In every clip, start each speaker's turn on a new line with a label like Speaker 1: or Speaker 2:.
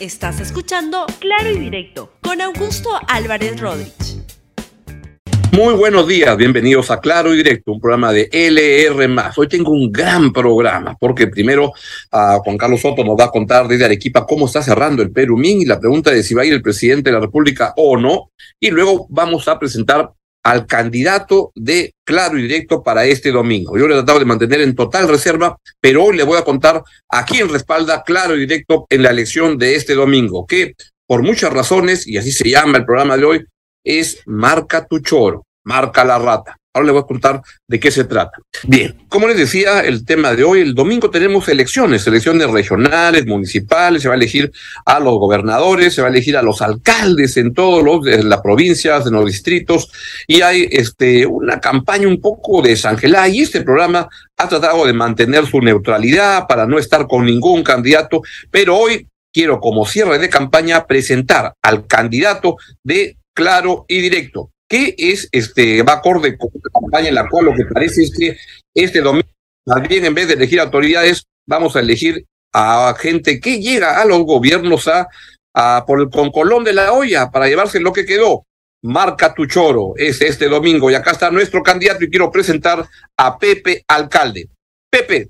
Speaker 1: Estás escuchando Claro y Directo con Augusto Álvarez Rodríguez.
Speaker 2: Muy buenos días, bienvenidos a Claro y Directo, un programa de LR. Hoy tengo un gran programa, porque primero a Juan Carlos Soto nos va a contar desde Arequipa cómo está cerrando el Perumín y la pregunta de si va a ir el presidente de la República o no. Y luego vamos a presentar al candidato de Claro y Directo para este domingo. Yo le he tratado de mantener en total reserva, pero hoy le voy a contar a quién respalda Claro y Directo en la elección de este domingo, que por muchas razones, y así se llama el programa de hoy, es Marca tu choro, marca la rata. Ahora les voy a contar de qué se trata. Bien, como les decía, el tema de hoy, el domingo tenemos elecciones, elecciones regionales, municipales, se va a elegir a los gobernadores, se va a elegir a los alcaldes en todos los, en las provincias, en los distritos, y hay este, una campaña un poco desangelada, y este programa ha tratado de mantener su neutralidad para no estar con ningún candidato, pero hoy quiero como cierre de campaña presentar al candidato de claro y directo, ¿Qué es este va acorde con una campaña en la cual lo que parece es que este domingo, más bien en vez de elegir autoridades, vamos a elegir a gente que llega a los gobiernos a, a por el concolón de la olla para llevarse lo que quedó. Marca tu choro, es este domingo y acá está nuestro candidato y quiero presentar a Pepe Alcalde. Pepe.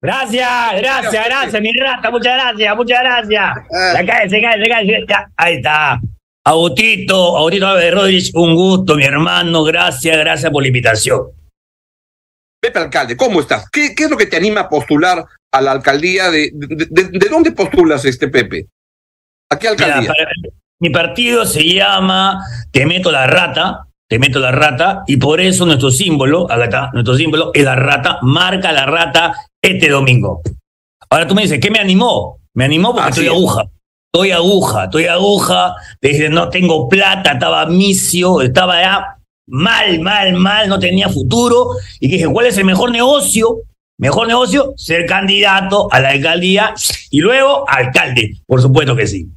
Speaker 3: Gracias, gracias, gracias, mi rata, muchas gracias, muchas gracias. Ah. Se cae, se cae, se cae, ahí está. Agustito, Agustito Álvarez Rodríguez, un gusto, mi hermano. Gracias, gracias por la invitación.
Speaker 2: Pepe Alcalde, ¿cómo estás? ¿Qué, qué es lo que te anima a postular a la alcaldía? ¿De, de, dónde postulas, este Pepe? ¿A qué alcaldía?
Speaker 3: mi partido se llama Te meto la rata, te meto la rata, y por eso nuestro símbolo, acá nuestro símbolo es la rata, marca la rata este domingo. Ahora tú me dices, ¿qué me animó? Me animó porque estoy aguja estoy aguja, estoy aguja, desde no tengo plata, estaba misio, estaba ya mal, mal, mal, no tenía futuro, y dije, ¿cuál es el mejor negocio? Mejor negocio, ser candidato a la alcaldía y luego alcalde, por supuesto que sí.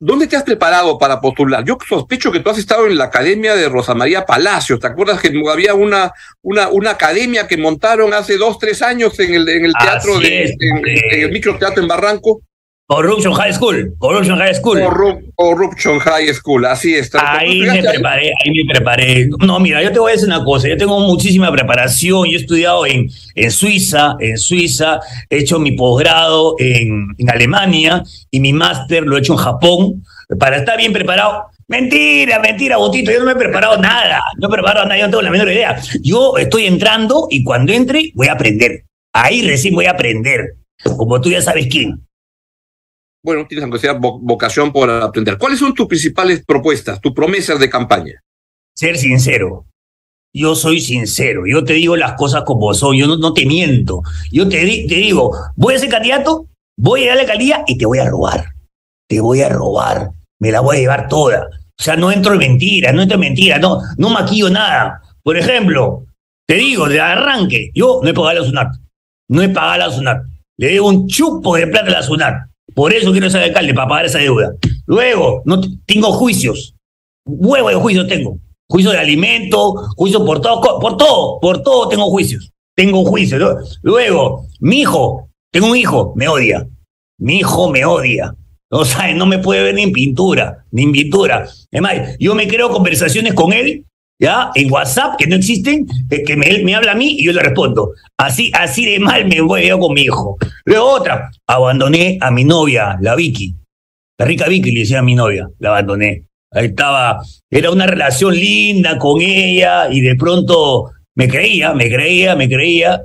Speaker 2: ¿Dónde te has preparado para postular? Yo sospecho que tú has estado en la academia de Rosa María Palacios. ¿Te acuerdas que había una, una, una academia que montaron hace dos, tres años en el, en el teatro, de, en, en, el microteatro en Barranco?
Speaker 3: Corruption High School, Corruption High School.
Speaker 2: Corruption High School, así está.
Speaker 3: Ahí me preparé, ahí me preparé. No, mira, yo te voy a decir una cosa, yo tengo muchísima preparación, yo he estudiado en, en Suiza, en Suiza, he hecho mi posgrado en, en Alemania y mi máster lo he hecho en Japón, para estar bien preparado. Mentira, mentira, Botito, yo no me he preparado nada, no he preparado nada, yo no tengo la menor idea. Yo estoy entrando y cuando entre voy a aprender. Ahí recién voy a aprender, como tú ya sabes quién
Speaker 2: bueno, tienes aunque sea vocación por aprender. ¿Cuáles son tus principales propuestas, tus promesas de campaña?
Speaker 3: Ser sincero. Yo soy sincero, yo te digo las cosas como son, yo no, te miento. Yo te, digo, voy a ser candidato, voy a ir a la alcaldía y te voy a robar. Te voy a robar, me la voy a llevar toda. O sea, no entro en mentira, no entro en mentira, no, no maquillo nada. Por ejemplo, te digo, de arranque, yo no he pagado la SUNAT. No he pagado la SUNAT. Le debo un chupo de plata a la SUNAT. Por eso quiero ser alcalde, para pagar esa deuda. Luego, no tengo juicios. Huevo de juicios tengo. Juicio de alimento, juicio por todo, por todo, por todo tengo juicios. Tengo juicios. Luego, mi hijo, tengo un hijo, me odia. Mi hijo me odia. O sea, no me puede ver ni en pintura, ni en pintura. Es más, yo me creo conversaciones con él ¿ya? En WhatsApp, que no existen, que me, me, habla a mí y yo le respondo. Así, así de mal me voy yo con mi hijo. Luego otra, abandoné a mi novia, la Vicky. La rica Vicky le decía a mi novia, la abandoné. Ahí estaba, era una relación linda con ella y de pronto me creía, me creía, me creía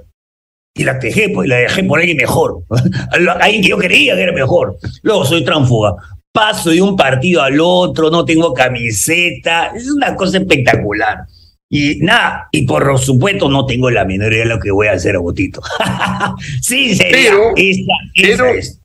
Speaker 3: y la dejé, pues, la dejé por alguien mejor. alguien que yo quería que era mejor. Luego soy tránfuga paso de un partido al otro, no tengo camiseta, es una cosa espectacular. Y nada, y por supuesto no tengo la menor idea de lo que voy a hacer a Botito. sí,
Speaker 2: pero, esa, es.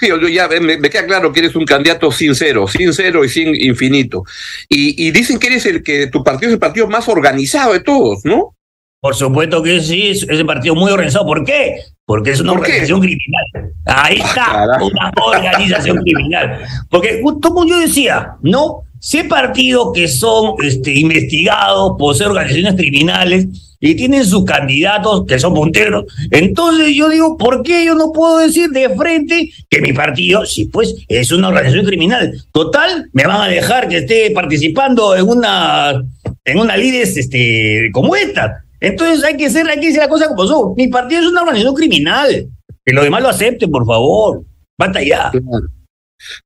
Speaker 2: Sí, yo ya me, queda claro que eres un candidato sincero, sincero y sin infinito. Y, y dicen que eres el que tu partido es el partido más organizado de todos, ¿no?
Speaker 3: Por supuesto que sí, es un partido muy organizado. ¿Por qué? Porque es una organización criminal. Ahí está, una organización criminal. Porque, como yo decía, ¿no? Hay partidos que son este, investigados por ser organizaciones criminales, y tienen sus candidatos que son punteros. Entonces yo digo, ¿por qué yo no puedo decir de frente que mi partido, si pues es una organización criminal? Total, me van a dejar que esté participando en una en una lides este, como esta. Entonces hay que ser, hay que decir la cosa como son. Mi partido es una organización criminal. Que los demás lo acepten, por favor. Basta ya.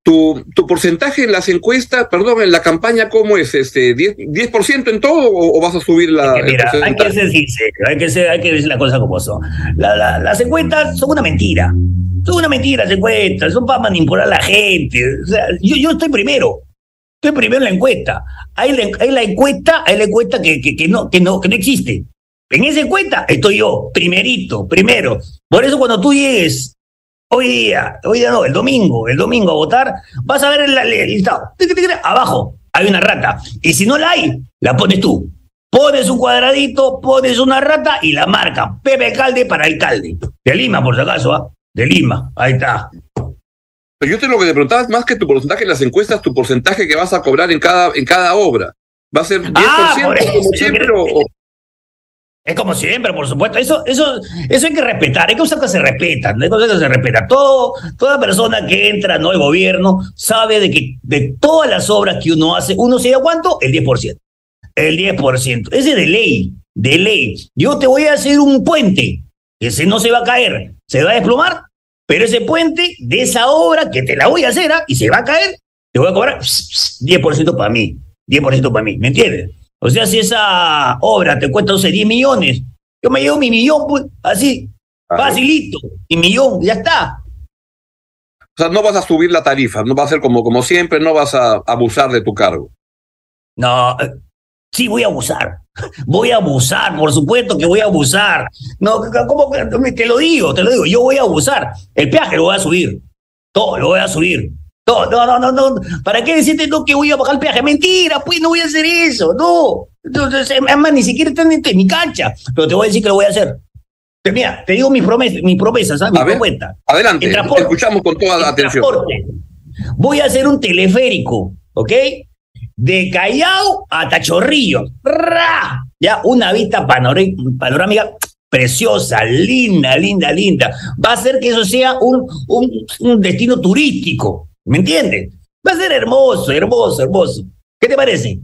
Speaker 2: Tu, tu porcentaje en las encuestas, perdón, en la campaña, ¿cómo es? Este, ¿10%, en todo o, vas a subir la.?
Speaker 3: mira, hay que ser sincero, hay que, ser, hay que decir las cosas como son. las encuestas son una mentira. Son una mentira las encuestas, son para manipular a la gente. O sea, yo, yo estoy primero. Estoy primero en la encuesta. Hay la, hay la encuesta, hay la encuesta que, que, que, no, que, no, que no existe. En esa encuesta estoy yo, primerito, primero. Por eso cuando tú llegues hoy día, hoy día no, el domingo, el domingo a votar, vas a ver el, listado. Abajo hay una rata. Y si no la hay, la pones tú. Pones un cuadradito, pones una rata y la marca. Pepe Alcalde para alcalde. De Lima, por si acaso, ¿ah? De Lima. Ahí está.
Speaker 2: Pero yo te lo que te preguntaba es más que tu porcentaje en las encuestas, tu porcentaje que vas a cobrar en cada, en cada obra. ¿Va a ser 10% ah, como siempre o,
Speaker 3: es como siempre, por supuesto. Eso, eso, eso hay que respetar. Hay cosas que se respetan. Hay cosas que se respetan. Todo, toda persona que entra no al gobierno sabe de que de todas las obras que uno hace, uno se da cuánto? El 10%. El 10%. Ese es de ley. De ley. Yo te voy a hacer un puente. Ese no se va a caer. Se va a desplomar. Pero ese puente de esa obra que te la voy a hacer ¿ah? y se va a caer, te voy a cobrar 10% para mí. 10% para mí. ¿Me entiendes? O sea, si esa obra te cuesta, 10 millones, yo me llevo mi millón, pues, así, facilito, y millón, ya está.
Speaker 2: O sea, no vas a subir la tarifa, no va a ser como, como siempre, no vas a abusar de tu cargo.
Speaker 3: No, eh, sí voy a abusar. Voy a abusar, por supuesto que voy a abusar. No, ¿cómo? Te lo digo, te lo digo, yo voy a abusar. El peaje lo voy a subir. Todo lo voy a subir. No, no, no, no, ¿Para qué decirte no que voy a bajar el peaje? Mentira, pues no voy a hacer eso, no. Entonces, además, ni siquiera están en mi cancha, pero te voy a decir que lo voy a hacer. Pero mira, te digo mis promesas, mis promesas, ¿sabes? Mi
Speaker 2: propuesta. Adelante, te escuchamos con toda la atención.
Speaker 3: Voy a hacer un teleférico, ¿ok? De Callao a Tachorrillo. ¡Ra! Ya, una vista panorámica preciosa, linda, linda, linda. Va a hacer que eso sea un, un, un destino turístico. ¿Me entiendes? Va a ser hermoso, hermoso, hermoso. ¿Qué te parece?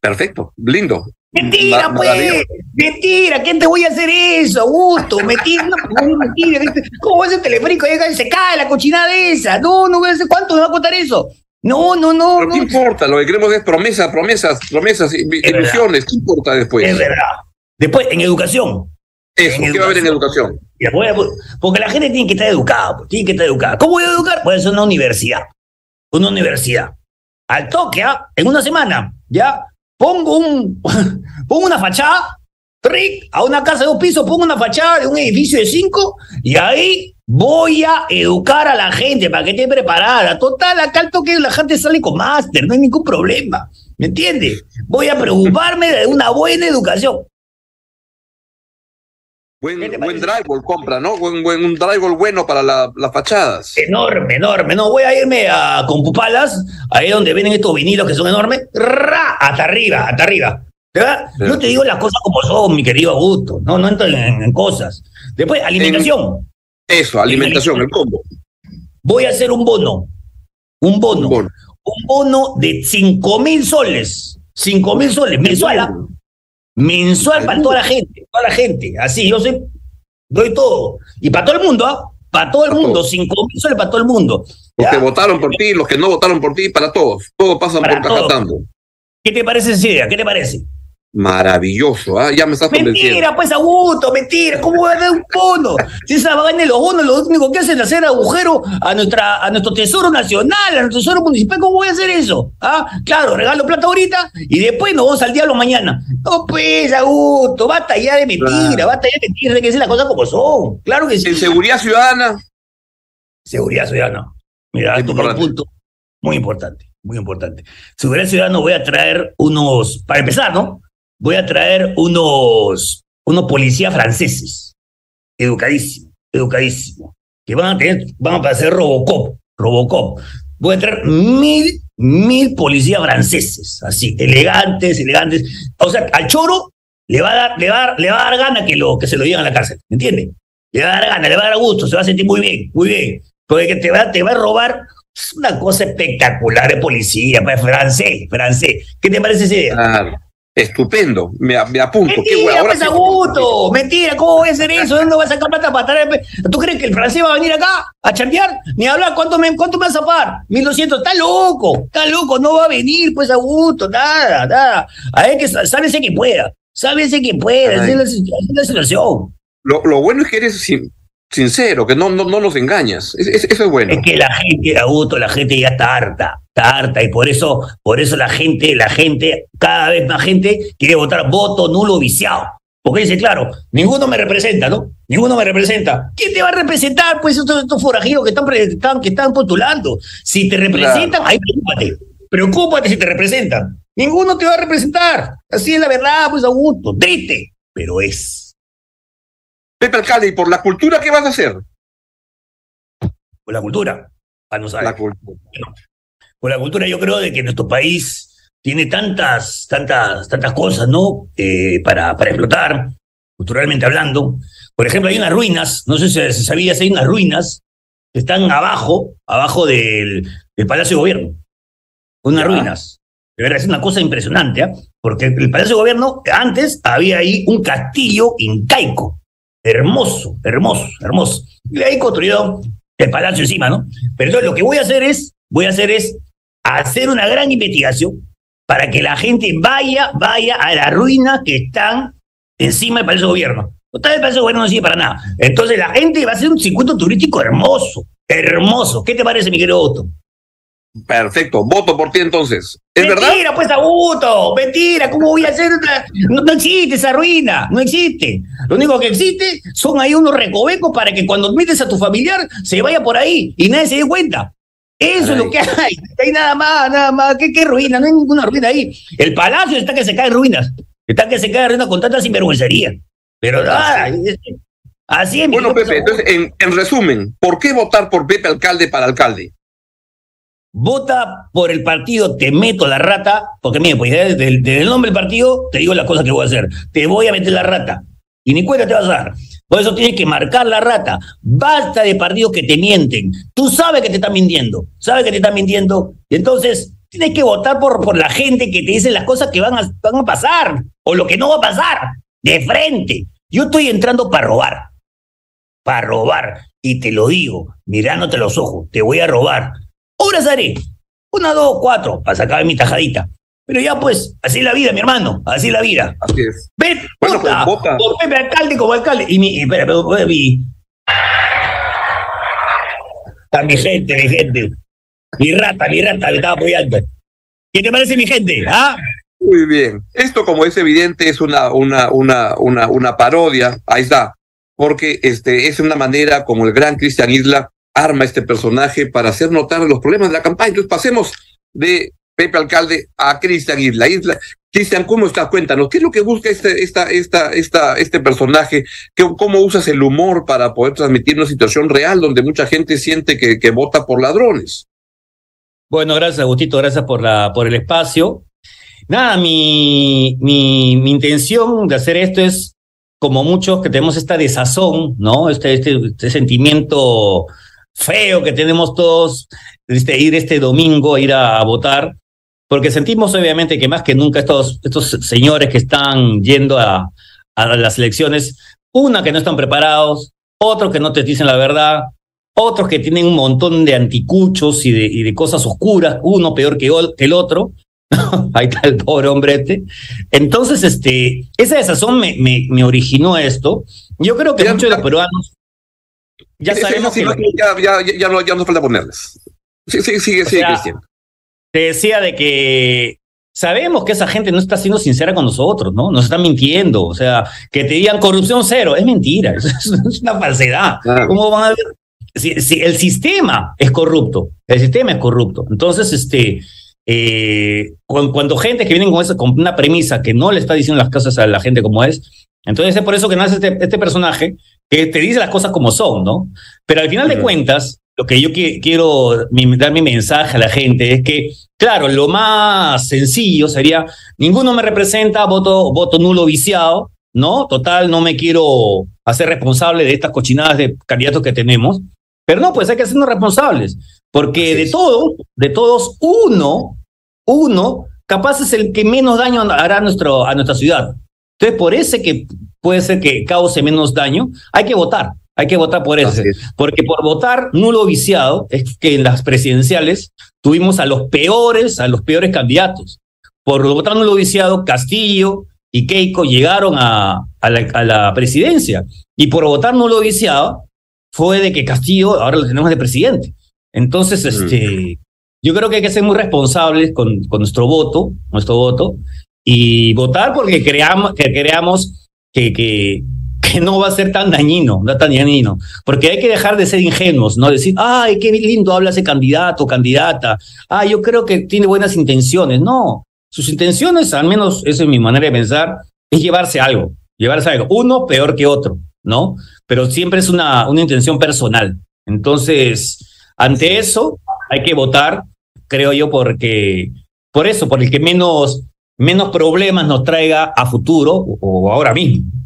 Speaker 2: Perfecto, lindo.
Speaker 3: Mentira, pues. Mentira, ¿quién te voy a hacer eso, Augusto? Mentira, no, mentira. ¿Cómo va a ser teleférico? Se cae la cochinada esa. No, no voy a hacer. ¿Cuánto me va a costar eso? No, no, no.
Speaker 2: Pero ¿qué importa? Lo que queremos es promesas, promesas, promesas, ilusiones. ¿Qué importa después?
Speaker 3: Es verdad. Después, en educación.
Speaker 2: Eso, ¿qué va a haber en educación?
Speaker 3: Porque la gente tiene que estar educada, pues, tiene que estar educada. ¿Cómo voy a educar? Puede ser una universidad. Una universidad. Al toque, ¿ah? en una semana, ¿ya? Pongo un, pongo una fachada, a una casa de dos pisos, pongo una fachada de un edificio de cinco, y ahí voy a educar a la gente para que esté preparada. Total, acá al toque la gente sale con máster, no hay ningún problema. ¿Me entiendes? Voy a preocuparme de una buena educación.
Speaker 2: Buen, buen drywall compra, ¿no? Buen, buen, un drywall bueno para las fachadas.
Speaker 3: Enorme, enorme. No, voy a irme a Compupalas, ahí donde vienen estos vinilos que son enormes. ¡Ra! Hasta arriba, hasta arriba. ¿Verdad? Yo te digo las cosas como son, mi querido Augusto. No, no entro en, cosas. Después, alimentación.
Speaker 2: eso, alimentación, el combo.
Speaker 3: Voy a hacer un bono. Un bono. Un bono, un bono de 5 mil soles. 5 mil soles mensual. Mensual para toda la gente, toda la gente. Así, yo soy, doy todo. Y para todo el mundo, ¿ah? Para todo el mundo, cinco mil soles para todo el mundo.
Speaker 2: Los que votaron por ti, los que no votaron por ti, para todos. Todos pasan por Cajatando.
Speaker 3: ¿Qué te parece esa idea? ¿Qué te parece?
Speaker 2: Maravilloso, ¿ah? ya me estás
Speaker 3: Mentira, pues Augusto, mentira, ¿cómo va a dar un bono? Si esa vaina de los bonos, lo único que hacen es hacer agujero a, nuestra, a nuestro tesoro nacional, a nuestro tesoro municipal, ¿cómo voy a hacer eso? ¿Ah? Claro, regalo plata ahorita y después nos vamos al diablo mañana. No, pues, Augusto, basta ya de mentira, basta ya de mentira, hay que decir las cosas como son. Claro que sí.
Speaker 2: ¿En seguridad ciudadana?
Speaker 3: Seguridad ciudadana. Mira, esto es un punto muy importante, muy importante. Seguridad ciudadana voy a traer unos, para empezar, ¿no? Voy a traer unos, unos policías franceses, educadísimos, educadísimos, que van a tener, van a hacer Robocop, Robocop. Voy a traer mil, mil policías franceses, así, elegantes, elegantes. O sea, al choro le va a dar, le va a dar, le va a dar gana que, lo, que se lo lleven a la cárcel, ¿me entiendes? Le va a dar gana, le va a dar gusto, se va a sentir muy bien, muy bien. Porque te va, te va a robar una cosa espectacular de policía, pues, francés, francés. ¿Qué te parece esa idea?
Speaker 2: Estupendo, me, me apunto.
Speaker 3: Mentira,
Speaker 2: Qué. Ahora
Speaker 3: pues, Augusto, mentira, ¿cómo voy a hacer eso? ¿Dónde va a sacar plata para traer? ¿Tú crees que el francés va a venir acá a chambear? Ni hablar, ¿cuánto me, cuánto me vas a pagar? 1200, está loco, está loco, no va a venir, pues, Augusto, nada, nada. A ver, que sálvese que pueda, sálvese que pueda, esa es la, esa es la situación.
Speaker 2: Lo, lo bueno es que eres sin- sincero, que no, no, no nos engañas. Es- es- eso es bueno.
Speaker 3: Es que la gente, Augusto, la gente ya está harta, harta, y por eso, por eso la gente, la gente, cada vez más gente quiere votar voto nulo viciado. Porque dice, claro, ninguno me representa, ¿no? Ninguno me representa. ¿Quién te va a representar? Pues estos, estos forajidos que están, pre- están- que están postulando. Si te representan, ahí preocúpate. Preocúpate si te representan. Ninguno te va a representar. Así es la verdad, pues Augusto. Triste, pero es.
Speaker 2: Pepe Alcalde, ¿y por la cultura qué vas a hacer?
Speaker 3: Por la cultura. Ah, no sabe.
Speaker 2: La cultura.
Speaker 3: Por la cultura, yo creo de que nuestro país tiene tantas, tantas, tantas cosas, ¿no? Eh, para, para explotar, culturalmente hablando. Por ejemplo, hay unas ruinas, no sé si, si sabías, hay unas ruinas que están abajo, abajo del, del Palacio de Gobierno. Unas ruinas. De verdad, es una cosa impresionante, ¿ah? Porque el Palacio de Gobierno, antes había ahí un castillo incaico. Hermoso, hermoso, hermoso. Y ahí construyeron el palacio encima, ¿no? Pero entonces lo que voy a hacer es, voy a hacer es hacer una gran investigación para que la gente vaya, vaya a las ruinas que están encima del Palacio de Gobierno. Total, el Palacio de Gobierno no sirve para nada. Entonces la gente va a hacer un circuito turístico hermoso, hermoso. ¿Qué te parece, mi querido Otto?
Speaker 2: Perfecto, voto por ti entonces. ¿Es verdad?
Speaker 3: Mentira, pues, Augusto, mentira, ¿cómo voy a hacer otra? No, no existe esa ruina, no existe. Lo único que existe son ahí unos recovecos para que cuando metes a tu familiar se vaya por ahí y nadie se dé cuenta. Eso es lo que hay, hay nada más, nada más. ¿Qué, qué ruina? No hay ninguna ruina ahí. El palacio está que se cae en ruinas, está que se cae en ruinas con tanta sinvergüencería. Pero nada, así es.
Speaker 2: Bueno, Pepe, entonces, en, en resumen, ¿por qué votar por Pepe Alcalde para alcalde?
Speaker 3: Vota por el partido, te meto la rata, porque mire, pues desde, desde el nombre del partido te digo las cosas que voy a hacer. Te voy a meter la rata. Y ni cuenta te vas a dar. Por eso tienes que marcar la rata. Basta de partidos que te mienten. Tú sabes que te están mintiendo. Sabes que te están mintiendo. Y entonces tienes que votar por, por la gente que te dice las cosas que van a, van a pasar. O lo que no va a pasar. De frente. Yo estoy entrando para robar. Para robar. Y te lo digo, mirándote los ojos. Te voy a robar. Obras haré. Una, dos, cuatro. Para sacar mi tajadita. Pero ya pues, así es la vida, mi hermano. Así es la vida.
Speaker 2: Así es.
Speaker 3: Ven,
Speaker 2: Bueno,
Speaker 3: vota,
Speaker 2: pues, vota.
Speaker 3: por Pepe alcalde como alcalde. Y mi, y espera, pero, pero, mi. Está mi gente, mi gente. Mi rata, mi rata, me estaba apoyando. ¿Qué te parece mi gente? ¿Ah?
Speaker 2: Muy bien. Esto, como es evidente, es una, una, una, una, una parodia. Ahí está. Porque este, es una manera como el gran Cristian Isla arma este personaje para hacer notar los problemas de la campaña. Entonces, pasemos de Pepe Alcalde a Cristian Isla. Isla. Cristian, ¿cómo estás? Cuéntanos, ¿qué es lo que busca este, esta, esta, esta, este personaje? ¿Qué, ¿Cómo usas el humor para poder transmitir una situación real donde mucha gente siente que, vota por ladrones?
Speaker 3: Bueno, gracias, Agustito, gracias por, la, por el espacio. Nada, mi, mi, mi intención de hacer esto es, como muchos que tenemos esta desazón, ¿no? Este, este, este sentimiento feo que tenemos todos, este, ir este domingo, ir a votar, porque sentimos obviamente que más que nunca estos, estos señores que están yendo a, a las elecciones, una que no están preparados, otros que no te dicen la verdad, otros que tienen un montón de anticuchos y de, y de cosas oscuras, uno peor que, ol- que el otro. Ahí está el pobre hombre este. Entonces, este, esa desazón me, me, me originó esto. Yo creo que
Speaker 2: Ya-
Speaker 3: muchos de los peruanos ya sabemos que
Speaker 2: ya, ya, ya, ya no, ya no falta ponerles. Sí, sí, sigue, sigue, Cristian.
Speaker 3: Te decía de que sabemos que esa gente no está siendo sincera con nosotros, ¿no? Nos están mintiendo. O sea, que te digan corrupción cero, es mentira, es, una falsedad.
Speaker 2: Claro.
Speaker 3: ¿Cómo van a ver? Si, si el sistema es corrupto, el sistema es corrupto. Entonces, este, eh, cuando, cuando gente que viene con, esa, con una premisa que no le está diciendo las cosas a la gente como es, entonces es por eso que nace este, este personaje que te dice las cosas como son, ¿no? Pero al final de cuentas, lo que yo quiero dar mi mensaje a la gente es que, claro, lo más sencillo sería, ninguno me representa, voto, voto nulo viciado, ¿no? Total, no me quiero hacer responsable de estas cochinadas de candidatos que tenemos. Pero no, pues hay que hacernos responsables, porque de todos, de todos, uno, uno, capaz es el que menos daño hará a, nuestro, a nuestra ciudad. Entonces, por ese que puede ser que cause menos daño, hay que votar. Hay que votar por ese. Porque por votar nulo viciado es que en las presidenciales tuvimos a los peores, a los peores candidatos. Por votar nulo viciado, Castillo y Keiko llegaron a, a, la, presidencia. Y por votar nulo viciado fue de que Castillo ahora lo tenemos de presidente. Entonces, este, yo creo que hay que ser muy responsables con, con nuestro voto, nuestro voto, y votar porque creamos, que creamos que, que, que no va a ser tan dañino, no tan dañino, porque hay que dejar de ser ingenuos, ¿no? Decir, ay, qué lindo habla ese candidato candidata, ah, yo creo que tiene buenas intenciones. No, sus intenciones, al menos esa es mi manera de pensar, es llevarse algo, llevarse algo, uno peor que otro, ¿no? Pero siempre es una, una intención personal. Entonces, ante eso, hay que votar, creo yo, porque, por eso, por el que menos, menos problemas nos traiga a futuro o ahora mismo.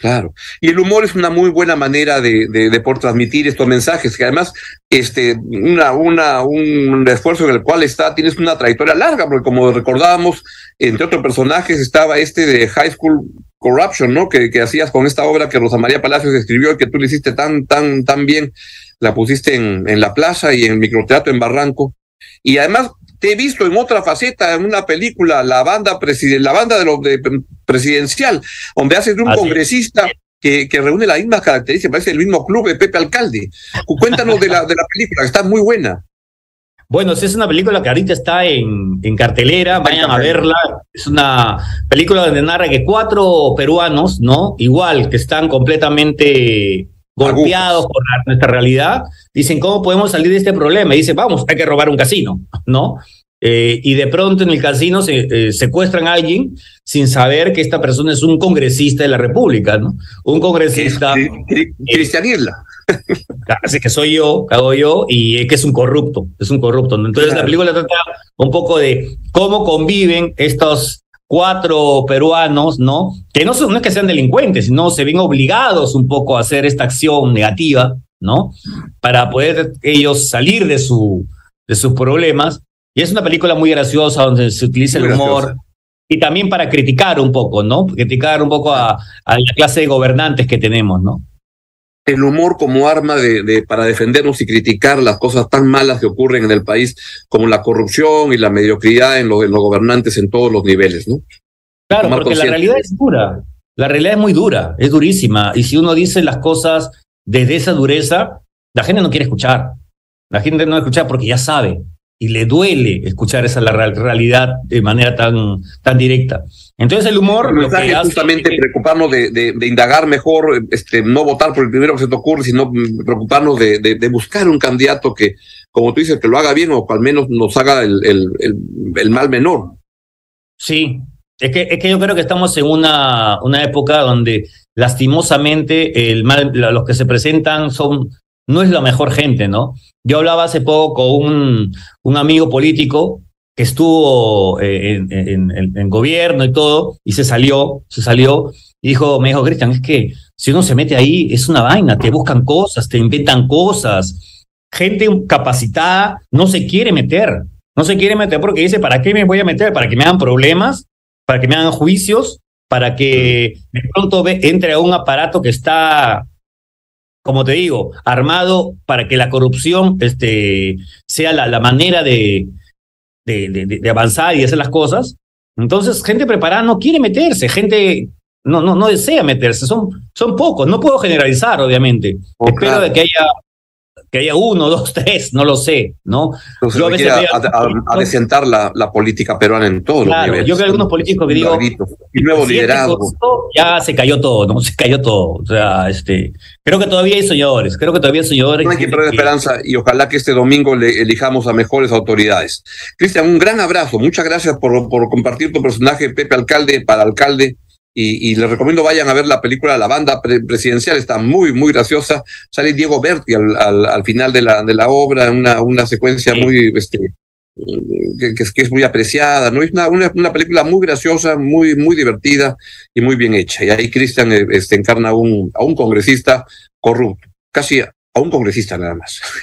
Speaker 2: Claro. Y el humor es una muy buena manera de, de, por transmitir estos mensajes, que además, este, una, una, un esfuerzo en el cual está, tienes una trayectoria larga, porque como recordábamos, entre otros personajes estaba este de High School Corruption, ¿no? Que, que hacías con esta obra que Rosa María Palacios escribió y que tú le hiciste tan, tan, tan bien, la pusiste en, en la plaza y en microteatro en Barranco. Y además te he visto en otra faceta, en una película, la banda, la banda de, lo, de presidencial, donde haces de un congresista que, que, reúne las mismas características, parece el mismo club de Pepe Alcalde. Cuéntanos de la, de la película, que está muy buena.
Speaker 3: Bueno, es una película que ahorita está en, en cartelera, vayan a verla. Es una película donde narra que cuatro peruanos, ¿no? Igual, que están completamente golpeados por nuestra realidad, dicen, ¿cómo podemos salir de este problema? Y dicen, vamos, hay que robar un casino, ¿no? Eh, y de pronto en el casino se eh, secuestran a alguien sin saber que esta persona es un congresista de la República, ¿no? Un congresista.
Speaker 2: Cristian Isla.
Speaker 3: Así que soy yo, hago yo, y es que es un corrupto, es un corrupto. Entonces la película trata un poco de cómo conviven estos cuatro peruanos, ¿no? Que no, son, no es que sean delincuentes, sino se ven obligados un poco a hacer esta acción negativa, ¿no? Para poder ellos salir de, su, de sus problemas. Y es una película muy graciosa donde se utiliza el humor. Y también para criticar un poco, ¿no? Criticar un poco a, a la clase de gobernantes que tenemos, ¿no?
Speaker 2: El humor como arma de, para defendernos y criticar las cosas tan malas que ocurren en el país, como la corrupción y la mediocridad en, los gobernantes en todos los niveles, ¿no?
Speaker 3: Claro, porque la realidad es dura. La realidad es muy dura, es durísima. Y si uno dice las cosas desde esa dureza, la gente no quiere escuchar. La gente no escucha porque ya sabe y le duele escuchar esa la realidad de manera tan, tan directa. Entonces el humor...
Speaker 2: lo que justamente preocuparnos de, de, indagar mejor, este, no votar por el primero que se te ocurre, sino preocuparnos de, de, buscar un candidato que, como tú dices, que lo haga bien o al menos nos haga el, el, el, mal menor.
Speaker 3: Sí, es que, es que yo creo que estamos en una, una época donde lastimosamente el mal, los que se presentan son no es la mejor gente, ¿no? Yo hablaba hace poco con un, un amigo político que estuvo eh, en, gobierno y todo, y se salió, se salió, y dijo, me dijo, Cristian, es que si uno se mete ahí, es una vaina, te buscan cosas, te inventan cosas. Gente capacitada no se quiere meter, no se quiere meter porque dice, ¿para qué me voy a meter? ¿Para que me hagan problemas? ¿Para que me hagan juicios? ¿Para que de pronto entre a un aparato que está como te digo, armado para que la corrupción este, sea la manera de, de, de, avanzar y hacer las cosas. Entonces, gente preparada no quiere meterse, gente no, no, no desea meterse, son, son pocos, no puedo generalizar, obviamente. Espero de que haya que haya uno, dos, tres, no lo sé, ¿no?
Speaker 2: yo a veces a, la, la, política peruana en todos los niveles.
Speaker 3: Yo veo algunos políticos que digo,
Speaker 2: y nuevo liderazgo.
Speaker 3: Ya se cayó todo, ¿no? Se cayó todo. O sea, este, creo que todavía hay soñadores, creo que todavía hay soñadores.
Speaker 2: No hay que perder esperanza y ojalá que este domingo le elijamos a mejores autoridades. Cristian, un gran abrazo, muchas gracias por, por compartir tu personaje, Pepe Alcalde, para alcalde Y, y, les recomiendo vayan a ver la película La Banda Presidencial, está muy, muy graciosa. Sale Diego Berti al, al, al final de la, de la obra, una, una secuencia muy, este, que, que, es muy apreciada, ¿no? Es una, una, una, película muy graciosa, muy, muy divertida y muy bien hecha. Y ahí Cristian este, encarna a un, a un congresista corrupto, casi a un congresista nada más.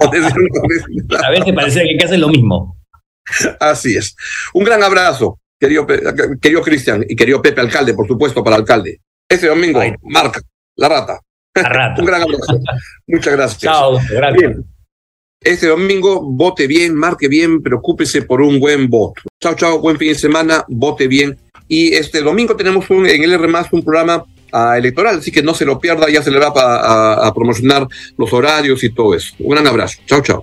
Speaker 3: a veces parece que hacen lo mismo.
Speaker 2: Así es. Un gran abrazo querido, querido Cristian y querido Pepe Alcalde, por supuesto, para alcalde. Este domingo, Ay. marca, la rata.
Speaker 3: La rata.
Speaker 2: Un gran abrazo. Muchas gracias.
Speaker 3: Chao, gracias.
Speaker 2: Bien. Este domingo, vote bien, marque bien, preocúpese por un buen voto. Chao, chao, buen fin de semana, vote bien. Y este domingo tenemos un, en el R un programa uh, electoral, así que no se lo pierda, ya se le va a, a, a promocionar los horarios y todo eso. Un gran abrazo. Chao, chao.